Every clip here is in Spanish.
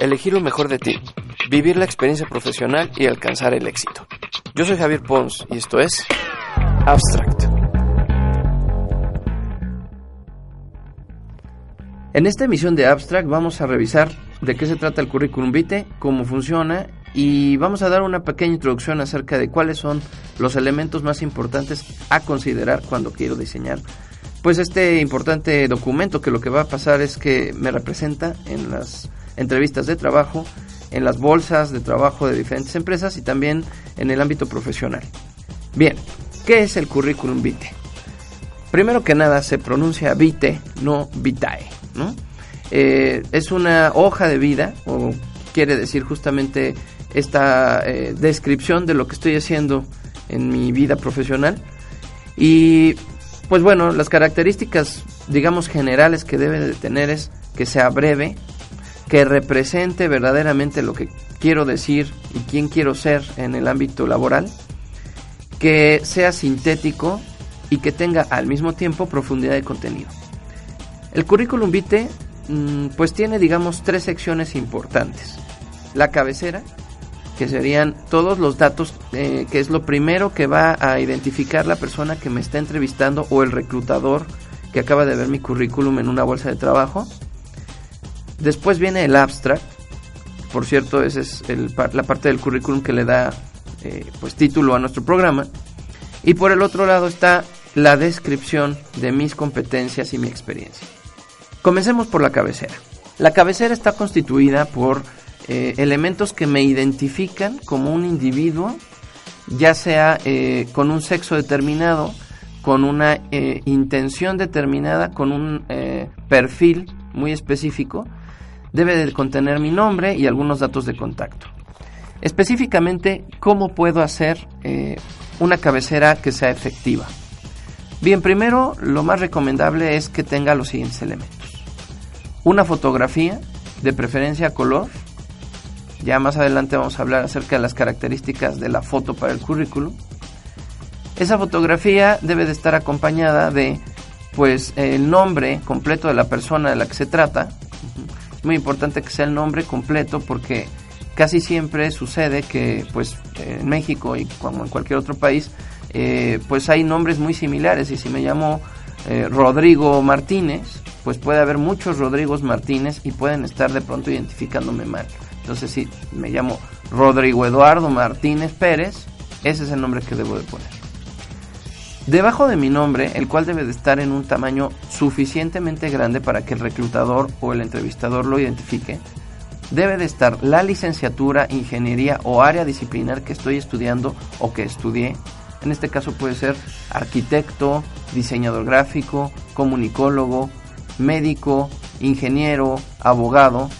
elegir lo mejor de ti, vivir la experiencia profesional y alcanzar el éxito. Yo soy Javier Pons y esto es Abstract. En esta emisión de Abstract vamos a revisar de qué se trata el currículum vitae, cómo funciona y vamos a dar una pequeña introducción acerca de cuáles son los elementos más importantes a considerar cuando quiero diseñar pues este importante documento que lo que va a pasar es que me representa en las entrevistas de trabajo, en las bolsas de trabajo de diferentes empresas y también en el ámbito profesional. Bien, ¿qué es el currículum vitae? Primero que nada se pronuncia vitae, no vitae, ¿no? Eh, es una hoja de vida o quiere decir justamente esta eh, descripción de lo que estoy haciendo en mi vida profesional y pues bueno, las características, digamos, generales que debe de tener es que sea breve, que represente verdaderamente lo que quiero decir y quién quiero ser en el ámbito laboral, que sea sintético y que tenga al mismo tiempo profundidad de contenido. El currículum vitae mm, pues tiene digamos tres secciones importantes. La cabecera, que serían todos los datos, eh, que es lo primero que va a identificar la persona que me está entrevistando o el reclutador que acaba de ver mi currículum en una bolsa de trabajo. Después viene el abstract, por cierto, esa es la parte del currículum que le da eh, pues título a nuestro programa. Y por el otro lado está la descripción de mis competencias y mi experiencia. Comencemos por la cabecera. La cabecera está constituida por eh, elementos que me identifican como un individuo, ya sea eh, con un sexo determinado, con una eh, intención determinada, con un perfil muy específico, debe de contener mi nombre y algunos datos de contacto. Específicamente, ¿cómo puedo hacer una cabecera que sea efectiva? Bien, primero, lo más recomendable es que tenga los siguientes elementos. Una fotografía, de preferencia color, ya más adelante vamos a hablar acerca de las características de la foto para el currículum. Esa fotografía debe de estar acompañada de pues el nombre completo de la persona de la que se trata. Es muy importante que sea el nombre completo porque casi siempre sucede que pues en México y como en cualquier otro país eh, pues hay nombres muy similares y si me llamo eh, Rodrigo Martínez pues puede haber muchos Rodrigos Martínez y pueden estar de pronto identificándome mal. Entonces, si me llamo Rodrigo Eduardo Martínez Pérez, ese es el nombre que debo de poner. Debajo de mi nombre, el cual debe de estar en un tamaño suficientemente grande para que el reclutador o el entrevistador lo identifique, debe de estar la licenciatura, ingeniería o área disciplinar que estoy estudiando o que estudié. En este caso puede ser arquitecto, diseñador gráfico, comunicólogo, médico, ingeniero, abogado,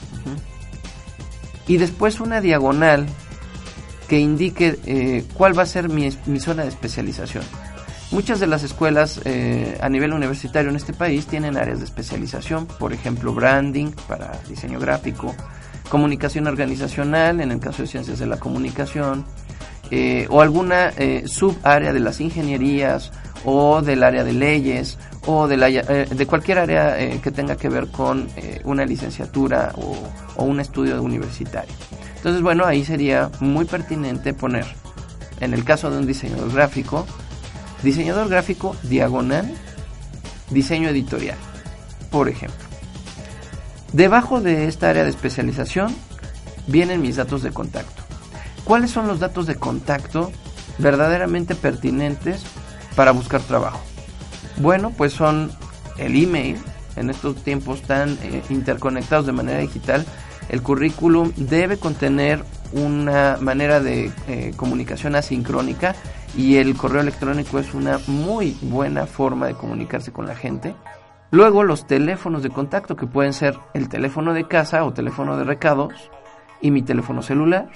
y después una diagonal que indique eh, cuál va a ser mi, zona de especialización. Muchas de las escuelas eh, a nivel universitario en este país tienen áreas de especialización, por ejemplo, branding para diseño gráfico, comunicación organizacional en el caso de ciencias de la comunicación, eh, o alguna subárea de las ingenierías o del área de leyes o de, la, eh, de cualquier área eh, que tenga que ver con eh, una licenciatura o, o, un estudio universitario. Entonces, bueno, ahí sería muy pertinente poner, en el caso de un diseñador gráfico, diseñador gráfico diagonal, diseño editorial, por ejemplo. Debajo de esta área de especialización vienen mis datos de contacto. ¿Cuáles son los datos de contacto verdaderamente pertinentes para buscar trabajo? Bueno, pues son el email, en estos tiempos tan eh, interconectados de manera digital, el currículum debe contener una manera de eh, comunicación asincrónica y el correo electrónico es una muy buena forma de comunicarse con la gente. Luego los teléfonos de contacto que pueden ser el teléfono de casa o teléfono de recados y mi teléfono celular.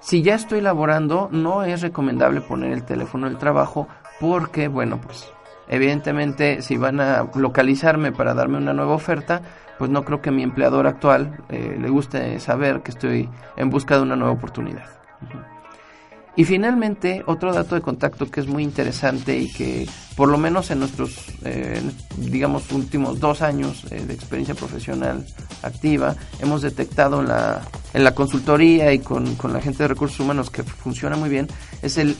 Si ya estoy laborando, no es recomendable poner el teléfono del trabajo porque, bueno, pues Evidentemente, si van a localizarme para darme una nueva oferta, pues no creo que mi empleador actual eh, le guste saber que estoy en busca de una nueva oportunidad. Y finalmente, otro dato de contacto que es muy interesante y que por lo menos en nuestros, eh, digamos, últimos dos años eh, de experiencia profesional activa, hemos detectado en la, en la consultoría y con, con la gente de recursos humanos que funciona muy bien, es el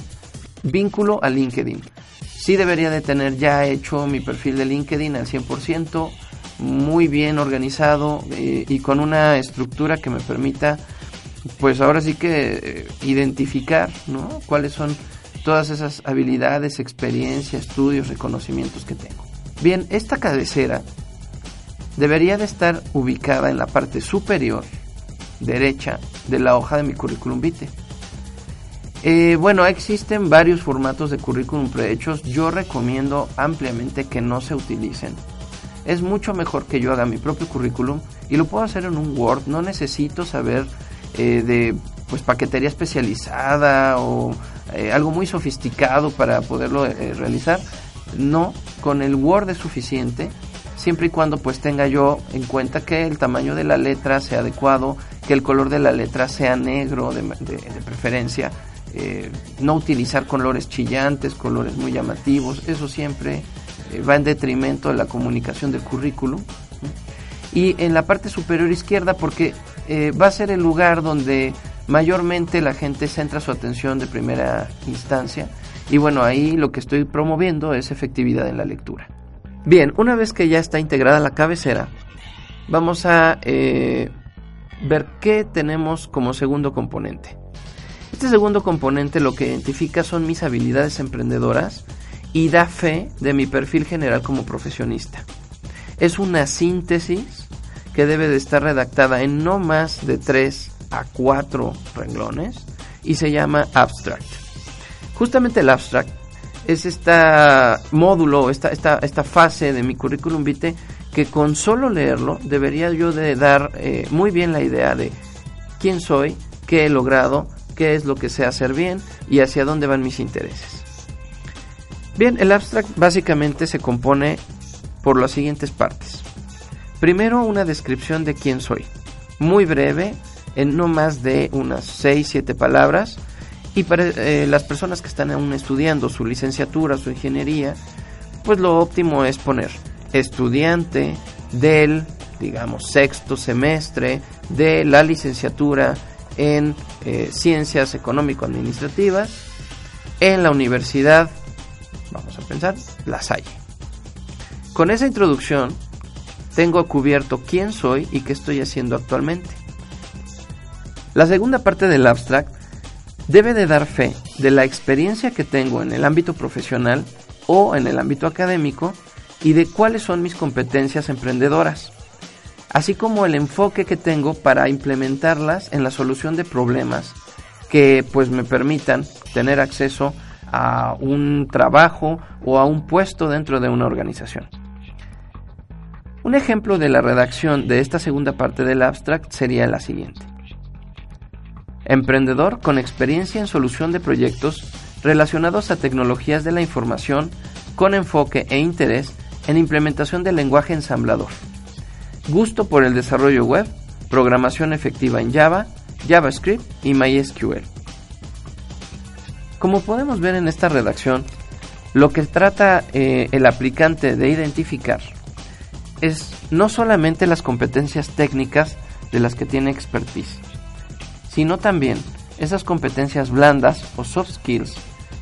vínculo a LinkedIn. Sí debería de tener ya hecho mi perfil de LinkedIn al 100%, muy bien organizado eh, y con una estructura que me permita pues ahora sí que eh, identificar, ¿no? Cuáles son todas esas habilidades, experiencias, estudios, reconocimientos que tengo. Bien, esta cabecera debería de estar ubicada en la parte superior derecha de la hoja de mi currículum vitae. Eh, bueno, existen varios formatos de currículum prehechos. Yo recomiendo ampliamente que no se utilicen. Es mucho mejor que yo haga mi propio currículum y lo puedo hacer en un Word. No necesito saber eh, de pues paquetería especializada o eh, algo muy sofisticado para poderlo eh, realizar. No, con el Word es suficiente, siempre y cuando pues tenga yo en cuenta que el tamaño de la letra sea adecuado, que el color de la letra sea negro de, preferencia, no utilizar colores chillantes, colores muy llamativos, eso siempre va en detrimento de la comunicación del currículum. Y en la parte superior izquierda, porque eh, va a ser el lugar donde mayormente la gente centra su atención de primera instancia. Y bueno, ahí lo que estoy promoviendo es efectividad en la lectura. Bien, una vez que ya está integrada la cabecera, vamos a eh, ver qué tenemos como segundo componente. Este segundo componente lo que identifica son mis habilidades emprendedoras y da fe de mi perfil general como profesionista. Es una síntesis que debe de estar redactada en no más de 3 a 4 renglones y se llama abstract. Justamente el abstract es este módulo, esta, esta, esta fase de mi currículum vitae que con solo leerlo debería yo de dar eh, muy bien la idea de quién soy, qué he logrado, qué es lo que sé hacer bien y hacia dónde van mis intereses. Bien, el abstract básicamente se compone por las siguientes partes. Primero una descripción de quién soy, muy breve, en no más de unas 6-7 palabras, y para eh, las personas que están aún estudiando su licenciatura, su ingeniería, pues lo óptimo es poner estudiante del, digamos, sexto semestre de la licenciatura en eh, ciencias económico-administrativas en la universidad, vamos a pensar, La Salle. Con esa introducción tengo cubierto quién soy y qué estoy haciendo actualmente. La segunda parte del abstract debe de dar fe de la experiencia que tengo en el ámbito profesional o en el ámbito académico y de cuáles son mis competencias emprendedoras, así como el enfoque que tengo para implementarlas en la solución de problemas que pues me permitan tener acceso a un trabajo o a un puesto dentro de una organización. Un ejemplo de la redacción de esta segunda parte del abstract sería la siguiente. Emprendedor con experiencia en solución de proyectos relacionados a tecnologías de la información con enfoque e interés en implementación del lenguaje ensamblador. Gusto por el desarrollo web, programación efectiva en Java, JavaScript y MySQL. Como podemos ver en esta redacción, lo que trata eh, el aplicante de identificar es no solamente las competencias técnicas de las que tiene expertise, sino también esas competencias blandas o soft skills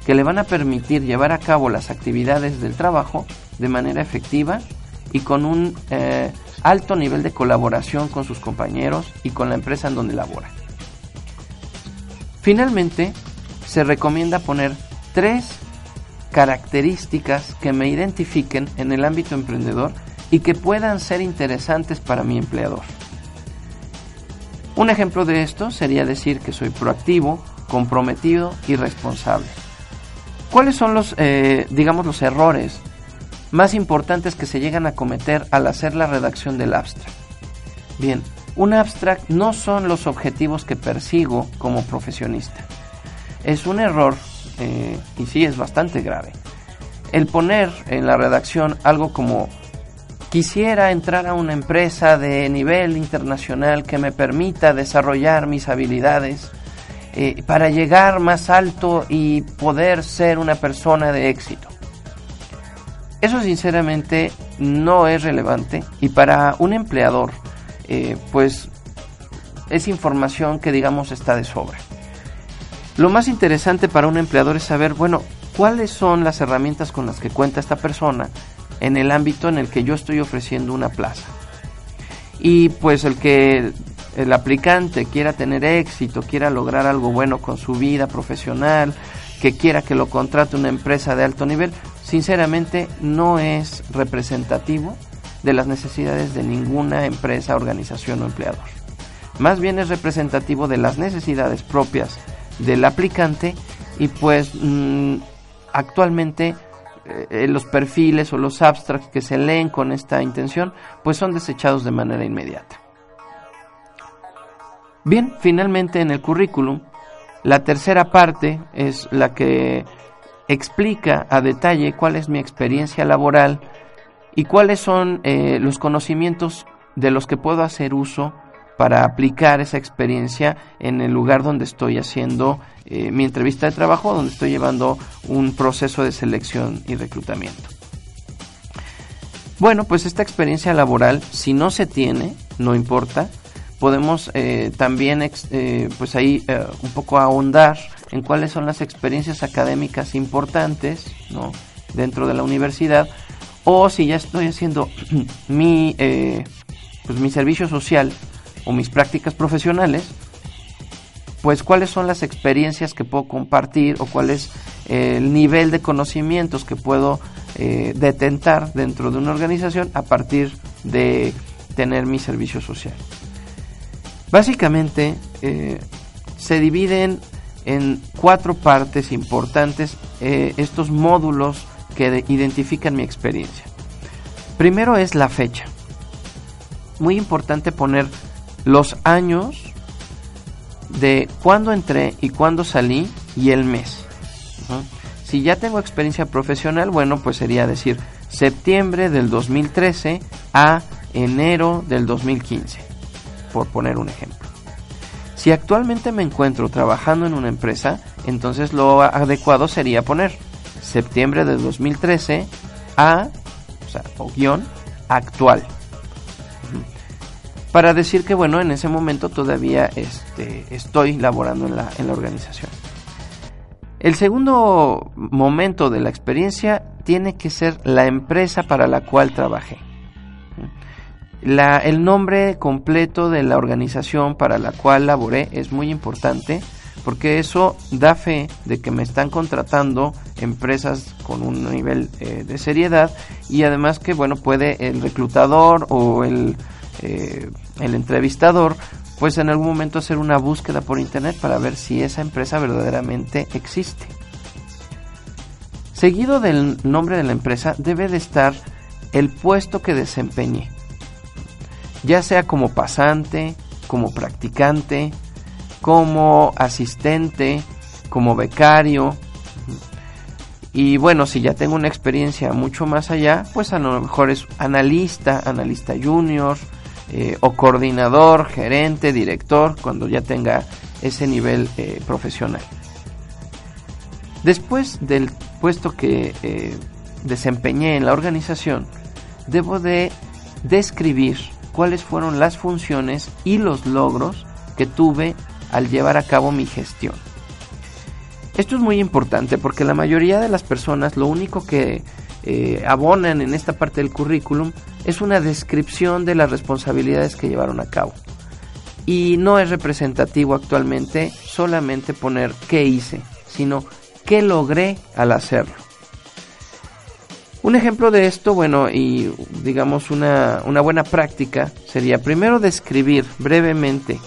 que le van a permitir llevar a cabo las actividades del trabajo de manera efectiva y con un eh, alto nivel de colaboración con sus compañeros y con la empresa en donde labora. Finalmente, se recomienda poner tres características que me identifiquen en el ámbito emprendedor y que puedan ser interesantes para mi empleador. Un ejemplo de esto sería decir que soy proactivo, comprometido y responsable. ¿Cuáles son los, eh, digamos, los errores más importantes que se llegan a cometer al hacer la redacción del abstract? Bien, un abstract no son los objetivos que persigo como profesionista. Es un error, eh, y sí es bastante grave, el poner en la redacción algo como Quisiera entrar a una empresa de nivel internacional que me permita desarrollar mis habilidades eh, para llegar más alto y poder ser una persona de éxito. Eso sinceramente no es relevante y para un empleador eh, pues es información que digamos está de sobra. Lo más interesante para un empleador es saber, bueno, cuáles son las herramientas con las que cuenta esta persona en el ámbito en el que yo estoy ofreciendo una plaza. Y pues el que el aplicante quiera tener éxito, quiera lograr algo bueno con su vida profesional, que quiera que lo contrate una empresa de alto nivel, sinceramente no es representativo de las necesidades de ninguna empresa, organización o empleador. Más bien es representativo de las necesidades propias del aplicante y pues mm, actualmente eh, los perfiles o los abstracts que se leen con esta intención pues son desechados de manera inmediata. Bien, finalmente en el currículum, la tercera parte es la que explica a detalle cuál es mi experiencia laboral y cuáles son eh, los conocimientos de los que puedo hacer uso para aplicar esa experiencia en el lugar donde estoy haciendo eh, mi entrevista de trabajo, donde estoy llevando un proceso de selección y reclutamiento. Bueno, pues esta experiencia laboral, si no se tiene, no importa, podemos eh, también pues ahí un poco ahondar en cuáles son las experiencias académicas importantes ¿no? dentro de la universidad o si ya estoy haciendo mi, eh, pues mi servicio social o mis prácticas profesionales, pues cuáles son las experiencias que puedo compartir o cuál es el nivel de conocimientos que puedo eh, detentar dentro de una organización a partir de tener mi servicio social. Básicamente eh, se dividen en cuatro partes importantes eh, estos módulos que identifican mi experiencia. Primero es la fecha. Muy importante poner los años de cuándo entré y cuándo salí y el mes. Si ya tengo experiencia profesional, bueno, pues sería decir septiembre del 2013 a enero del 2015, por poner un ejemplo. Si actualmente me encuentro trabajando en una empresa, entonces lo adecuado sería poner septiembre de 2013 a, o sea, o guion, actual. Para decir que, bueno, en ese momento todavía este, estoy laborando en la, la organización. El segundo momento de la experiencia tiene que ser la empresa para la cual trabajé el nombre completo de la organización para la cual laboré es muy importante porque eso da fe de que me están contratando empresas con un nivel eh, de seriedad y además que bueno puede el reclutador o el, eh, el entrevistador pues en algún momento hacer una búsqueda por internet para ver si esa empresa verdaderamente existe. Seguido del nombre de la empresa debe de estar el puesto que desempeñé ya sea como pasante, como practicante, como asistente, como becario. Y bueno, si ya tengo una experiencia mucho más allá, pues a lo mejor es analista, analista junior, eh, o coordinador, gerente, director, cuando ya tenga ese nivel eh, profesional. Después del puesto que eh, desempeñé en la organización, debo de describir cuáles fueron las funciones y los logros que tuve al llevar a cabo mi gestión. Esto es muy importante porque la mayoría de las personas lo único que eh, abonan en esta parte del currículum es una descripción de las responsabilidades que llevaron a cabo. Y no es representativo actualmente solamente poner qué hice, sino qué logré al hacerlo. Un ejemplo de esto, bueno, y digamos una, buena práctica sería primero describir brevemente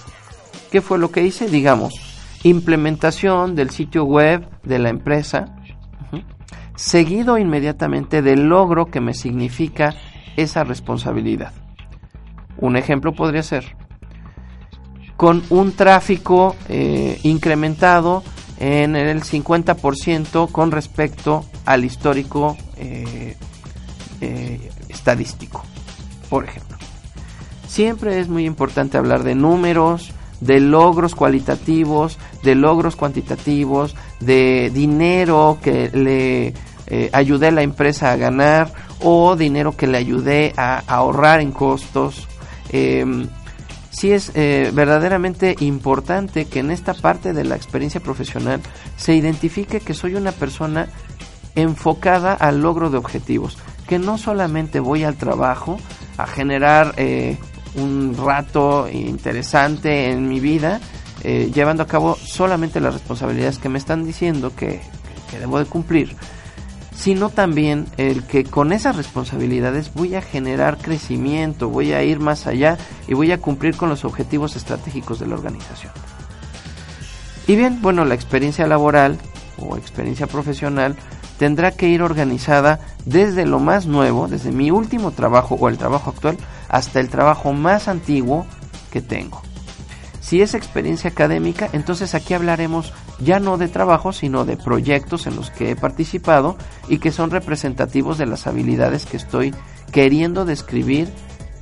qué fue lo que hice, digamos, implementación del sitio web de la empresa, seguido inmediatamente del logro que me significa esa responsabilidad. Un ejemplo podría ser, con un tráfico eh, incrementado en el 50% con respecto al histórico eh, eh, estadístico, por ejemplo. Siempre es muy importante hablar de números, de logros cualitativos, de logros cuantitativos, de dinero que le eh, a la empresa a ganar o dinero que le ayudé a, ahorrar en costos. Eh, sí es eh, verdaderamente importante que en esta parte de la experiencia profesional se identifique que soy una persona enfocada al logro de objetivos, que no solamente voy al trabajo a generar eh, un rato interesante en mi vida, eh, llevando a cabo solamente las responsabilidades que me están diciendo que, que debo de cumplir, sino también el que con esas responsabilidades voy a generar crecimiento, voy a ir más allá y voy a cumplir con los objetivos estratégicos de la organización. Y bien, bueno, la experiencia laboral o experiencia profesional tendrá que ir organizada desde lo más nuevo, desde mi último trabajo o el trabajo actual, hasta el trabajo más antiguo que tengo. Si es experiencia académica, entonces aquí hablaremos ya no de trabajo, sino de proyectos en los que he participado y que son representativos de las habilidades que estoy queriendo describir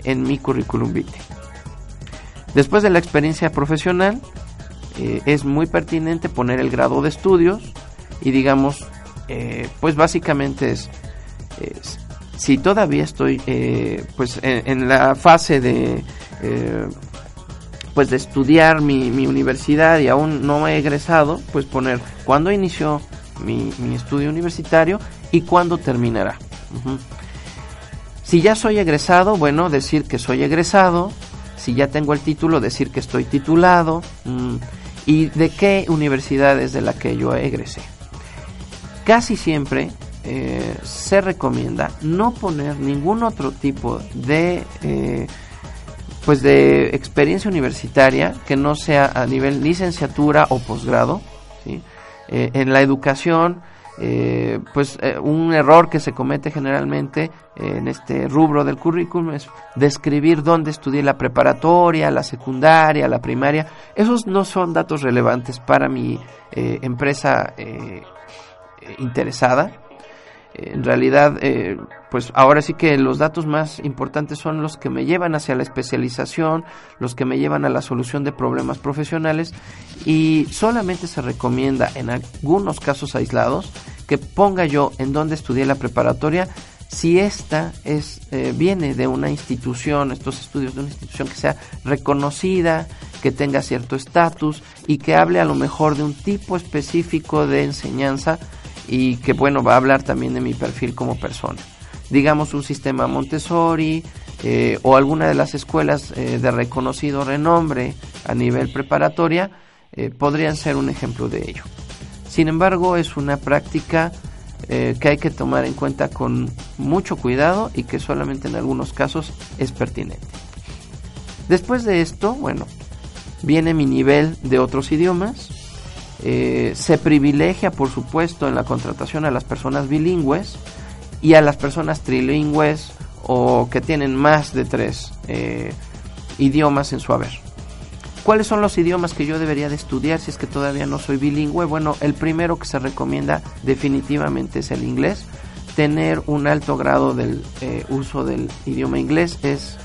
en mi currículum vitae. Después de la experiencia profesional, eh, es muy pertinente poner el grado de estudios y digamos, eh, pues básicamente es, si todavía estoy eh, pues en, la fase de pues de estudiar mi, universidad y aún no he egresado, pues poner cuándo inició mi, estudio universitario y cuándo terminará. Si ya soy egresado, bueno, decir que soy egresado. Si ya tengo el título, decir que estoy titulado. Mm, y de qué universidad es de la que yo egresé. Casi siempre eh, se recomienda no poner ningún otro tipo de eh, pues de experiencia universitaria que no sea a nivel licenciatura o posgrado. ¿sí? Eh, en la educación, eh, pues eh, un error que se comete generalmente en este rubro del currículum es describir dónde estudié la preparatoria, la secundaria, la primaria. Esos no son datos relevantes para mi empresa interesada en realidad, eh, pues ahora sí que los datos más importantes son los que me llevan hacia la especialización, los que me llevan a la solución de problemas profesionales y solamente se recomienda en algunos casos aislados que ponga yo en dónde estudié la preparatoria si esta es eh, viene de una institución, estos estudios de una institución que sea reconocida, que tenga cierto estatus y que hable a lo mejor de un tipo específico de enseñanza y que bueno, va a hablar también de mi perfil como persona. Digamos un sistema Montessori eh, o alguna de las escuelas eh, de reconocido renombre a nivel preparatoria eh, podrían ser un ejemplo de ello. Sin embargo, es una práctica que hay que tomar en cuenta con mucho cuidado y que solamente en algunos casos es pertinente. Después de esto, bueno, viene mi nivel de otros idiomas, eh, se privilegia, por supuesto, en la contratación a las personas bilingües y a las personas trilingües o que tienen más de tres eh, idiomas en su haber. ¿Cuáles son los idiomas que yo debería de estudiar si es que todavía no soy bilingüe? Bueno, el primero que se recomienda definitivamente es el inglés. Tener un alto grado del eh, uso del idioma inglés es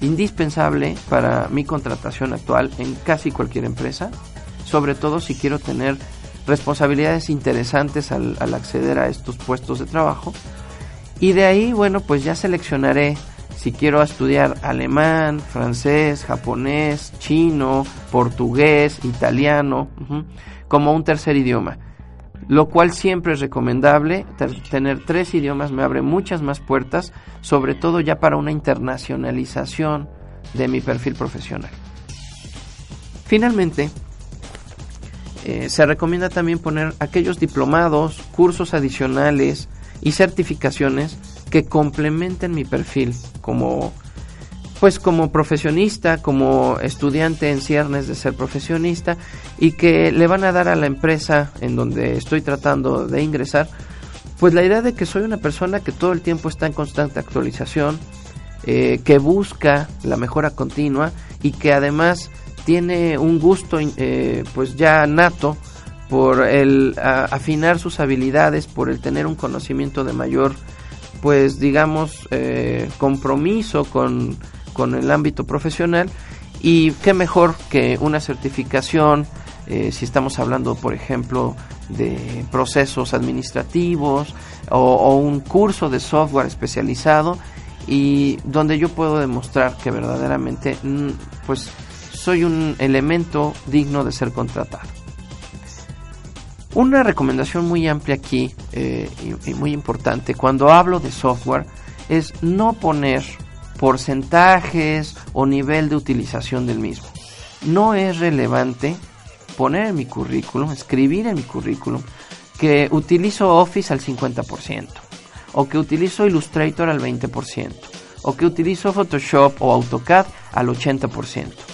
indispensable para mi contratación actual en casi cualquier empresa sobre todo si quiero tener responsabilidades interesantes al, acceder a estos puestos de trabajo. Y de ahí, bueno, pues ya seleccionaré si quiero estudiar alemán, francés, japonés, chino, portugués, italiano, como un tercer idioma. Lo cual siempre es recomendable, tener tres idiomas me abre muchas más puertas, sobre todo ya para una internacionalización de mi perfil profesional. Finalmente, eh, se recomienda también poner aquellos diplomados, cursos adicionales y certificaciones que complementen mi perfil como pues como profesionista, como estudiante en ciernes de ser profesionista y que le van a dar a la empresa en donde estoy tratando de ingresar, pues la idea de que soy una persona que todo el tiempo está en constante actualización, eh, que busca la mejora continua y que además tiene un gusto eh, pues ya nato por el afinar sus habilidades, por el tener un conocimiento de mayor pues digamos eh, compromiso con, con el ámbito profesional. Y qué mejor que una certificación, eh, si estamos hablando, por ejemplo, de procesos administrativos o, un curso de software especializado y donde yo puedo demostrar que verdaderamente mm, pues soy un elemento digno de ser contratado. Una recomendación muy amplia aquí eh, y, muy importante cuando hablo de software es no poner porcentajes o nivel de utilización del mismo. No es relevante poner en mi currículum, escribir en mi currículum que utilizo Office al 50% o que utilizo Illustrator al 20% o que utilizo Photoshop o AutoCAD al 80%.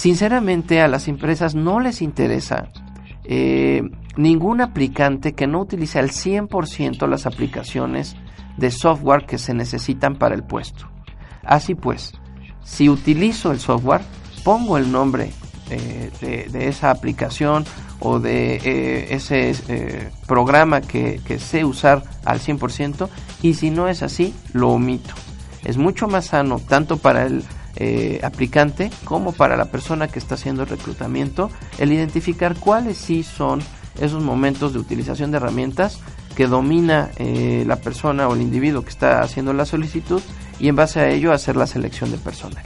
Sinceramente a las empresas no les interesa eh, ningún aplicante que no utilice al 100% las aplicaciones de software que se necesitan para el puesto. Así pues, si utilizo el software, pongo el nombre eh, de, esa aplicación o de eh, ese programa que, que, sé usar al 100% y si no es así, lo omito. Es mucho más sano tanto para el eh, aplicante como para la persona que está haciendo el reclutamiento el identificar cuáles sí son esos momentos de utilización de herramientas que domina eh, la persona o el individuo que está haciendo la solicitud y en base a ello hacer la selección de personal.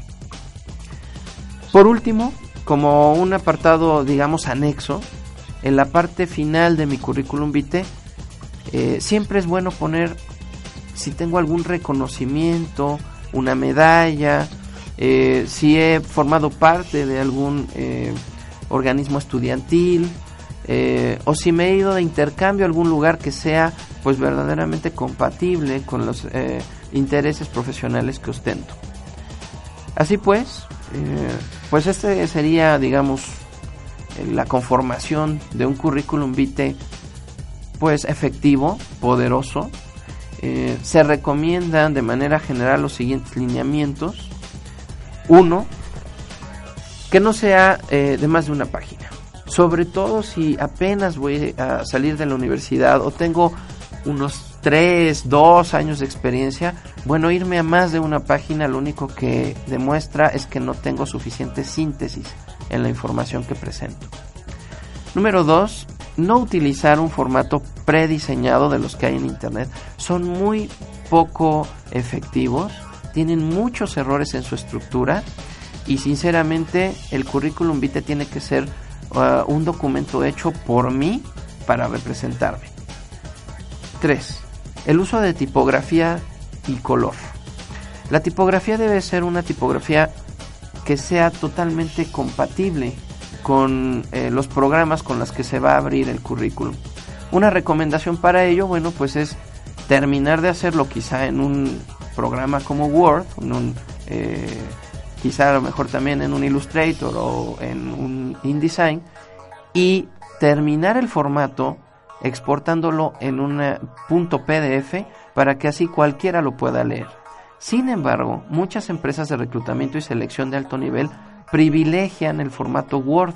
Por último, como un apartado digamos anexo, en la parte final de mi currículum vitae eh, siempre es bueno poner si tengo algún reconocimiento, una medalla, eh, si he formado parte de algún eh, organismo estudiantil eh, o si me he ido de intercambio a algún lugar que sea pues verdaderamente compatible con los intereses profesionales que ostento. Así pues, pues este sería digamos la conformación de un currículum vitae pues efectivo, poderoso. se recomiendan de manera general los siguientes lineamientos uno, que no sea eh, de más de una página. Sobre todo si apenas voy a salir de la universidad o tengo unos 3, 2 años de experiencia, bueno, irme a más de una página lo único que demuestra es que no tengo suficiente síntesis en la información que presento. Número 2, no utilizar un formato prediseñado de los que hay en Internet. Son muy poco efectivos tienen muchos errores en su estructura y sinceramente el currículum vitae tiene que ser uh, un documento hecho por mí para representarme. 3. El uso de tipografía y color. La tipografía debe ser una tipografía que sea totalmente compatible con eh, los programas con los que se va a abrir el currículum. Una recomendación para ello, bueno, pues es terminar de hacerlo quizá en un programa como Word, eh, quizá a lo mejor también en un Illustrator o en un InDesign, y terminar el formato exportándolo en un eh, punto PDF para que así cualquiera lo pueda leer. Sin embargo, muchas empresas de reclutamiento y selección de alto nivel privilegian el formato Word.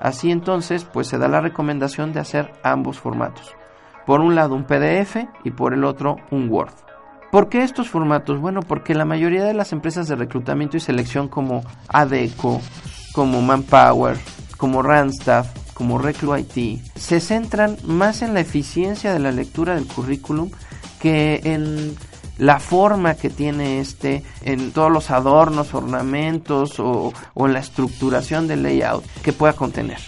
Así entonces, pues se da la recomendación de hacer ambos formatos. Por un lado un PDF y por el otro un Word. ¿Por qué estos formatos? Bueno, porque la mayoría de las empresas de reclutamiento y selección como ADECO, como Manpower, como Randstad, como Reclu IT, se centran más en la eficiencia de la lectura del currículum que en la forma que tiene este, en todos los adornos, ornamentos o, o la estructuración del layout que pueda contener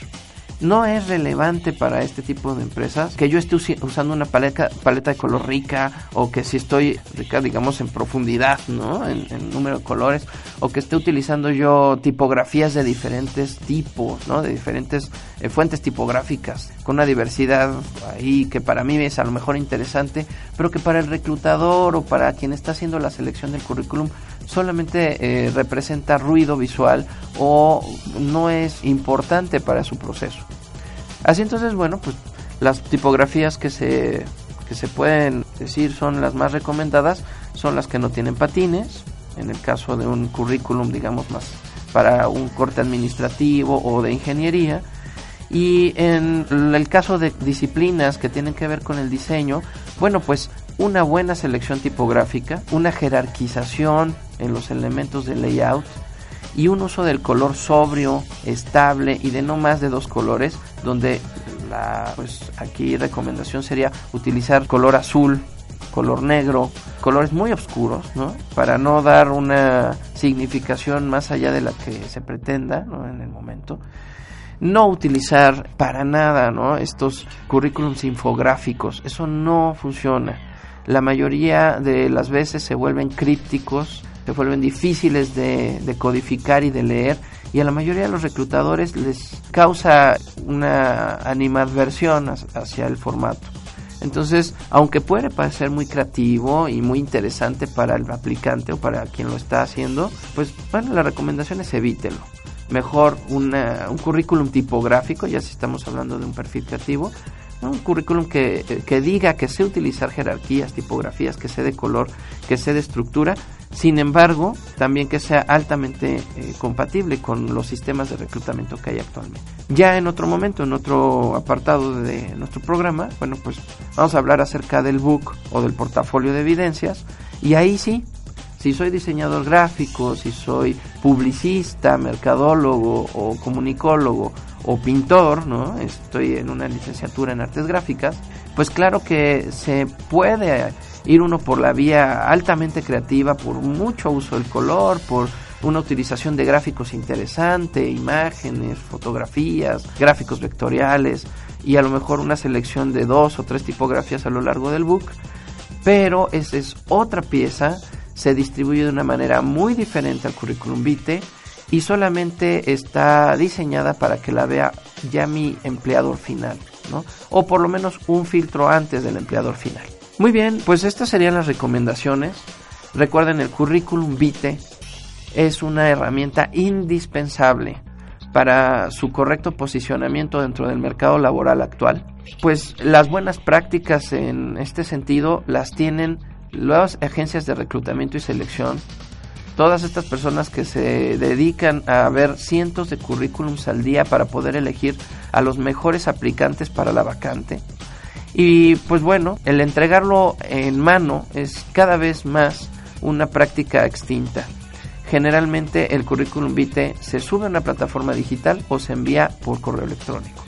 no es relevante para este tipo de empresas que yo esté usando una paleta, paleta de color rica o que si estoy rica, digamos, en profundidad, ¿no? En, número de colores o que esté utilizando yo tipografías de diferentes tipos, ¿no? De diferentes eh, fuentes tipográficas con una diversidad ahí que para mí es a lo mejor interesante, pero que para el reclutador o para quien está haciendo la selección del currículum solamente eh, representa ruido visual o no es importante para su proceso. Así entonces, bueno, pues las tipografías que se, que se pueden decir son las más recomendadas son las que no tienen patines, en el caso de un currículum, digamos, más para un corte administrativo o de ingeniería. Y en el caso de disciplinas que tienen que ver con el diseño, bueno, pues una buena selección tipográfica, una jerarquización en los elementos de layout y un uso del color sobrio, estable y de no más de dos colores, donde la pues aquí recomendación sería utilizar color azul, color negro, colores muy oscuros, ¿no? Para no dar una significación más allá de la que se pretenda. En el momento. No utilizar para nada, ¿no? Estos currículums infográficos, eso no funciona. La mayoría de las veces se vuelven crípticos, se vuelven difíciles de, codificar y de leer y a la mayoría de los reclutadores les causa una animadversión hacia el formato. Entonces, aunque puede parecer muy creativo y muy interesante para el aplicante o para quien lo está haciendo, pues bueno, la recomendación es evítelo. Mejor un currículum tipográfico, ya si estamos hablando de un perfil creativo, un currículum que, que, diga que sé utilizar jerarquías, tipografías, que sé de color, que sé de estructura, sin embargo, también que sea altamente eh, compatible con los sistemas de reclutamiento que hay actualmente. Ya en otro momento, en otro apartado de nuestro programa, bueno, pues vamos a hablar acerca del book o del portafolio de evidencias y ahí sí, si soy diseñador gráfico, si soy publicista, mercadólogo o comunicólogo o pintor, ¿no? Estoy en una licenciatura en artes gráficas, pues claro que se puede ir uno por la vía altamente creativa, por mucho uso del color, por una utilización de gráficos interesante, imágenes, fotografías, gráficos vectoriales y a lo mejor una selección de dos o tres tipografías a lo largo del book, pero esa es otra pieza, se distribuye de una manera muy diferente al currículum vitae y solamente está diseñada para que la vea ya mi empleador final, ¿no? O por lo menos un filtro antes del empleador final. Muy bien, pues estas serían las recomendaciones. Recuerden, el currículum vitae es una herramienta indispensable para su correcto posicionamiento dentro del mercado laboral actual. Pues las buenas prácticas en este sentido las tienen las agencias de reclutamiento y selección, todas estas personas que se dedican a ver cientos de currículums al día para poder elegir a los mejores aplicantes para la vacante. Y pues bueno, el entregarlo en mano es cada vez más una práctica extinta. Generalmente el currículum vitae se sube a una plataforma digital o se envía por correo electrónico.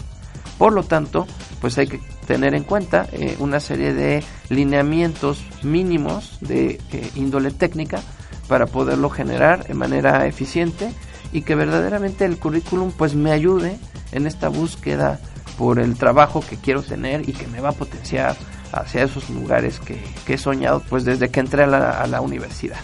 Por lo tanto, pues hay que tener en cuenta eh, una serie de lineamientos mínimos de eh, índole técnica para poderlo generar de manera eficiente y que verdaderamente el currículum pues me ayude en esta búsqueda por el trabajo que quiero tener y que me va a potenciar hacia esos lugares que, he soñado pues desde que entré a la, universidad.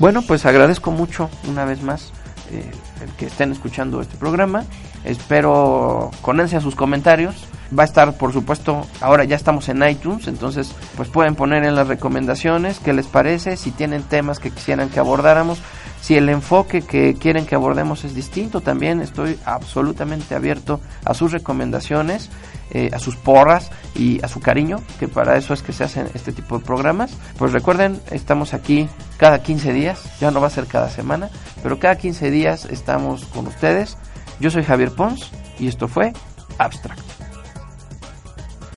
Bueno, pues agradezco mucho una vez más eh, el que estén escuchando este programa. Espero con ansia sus comentarios Va a estar, por supuesto, ahora ya estamos en iTunes, entonces pues pueden poner en las recomendaciones qué les parece, si tienen temas que quisieran que abordáramos, si el enfoque que quieren que abordemos es distinto, también estoy absolutamente abierto a sus recomendaciones, eh, a sus porras y a su cariño, que para eso es que se hacen este tipo de programas. Pues recuerden, estamos aquí cada 15 días, ya no va a ser cada semana, pero cada 15 días estamos con ustedes. Yo soy Javier Pons y esto fue Abstract.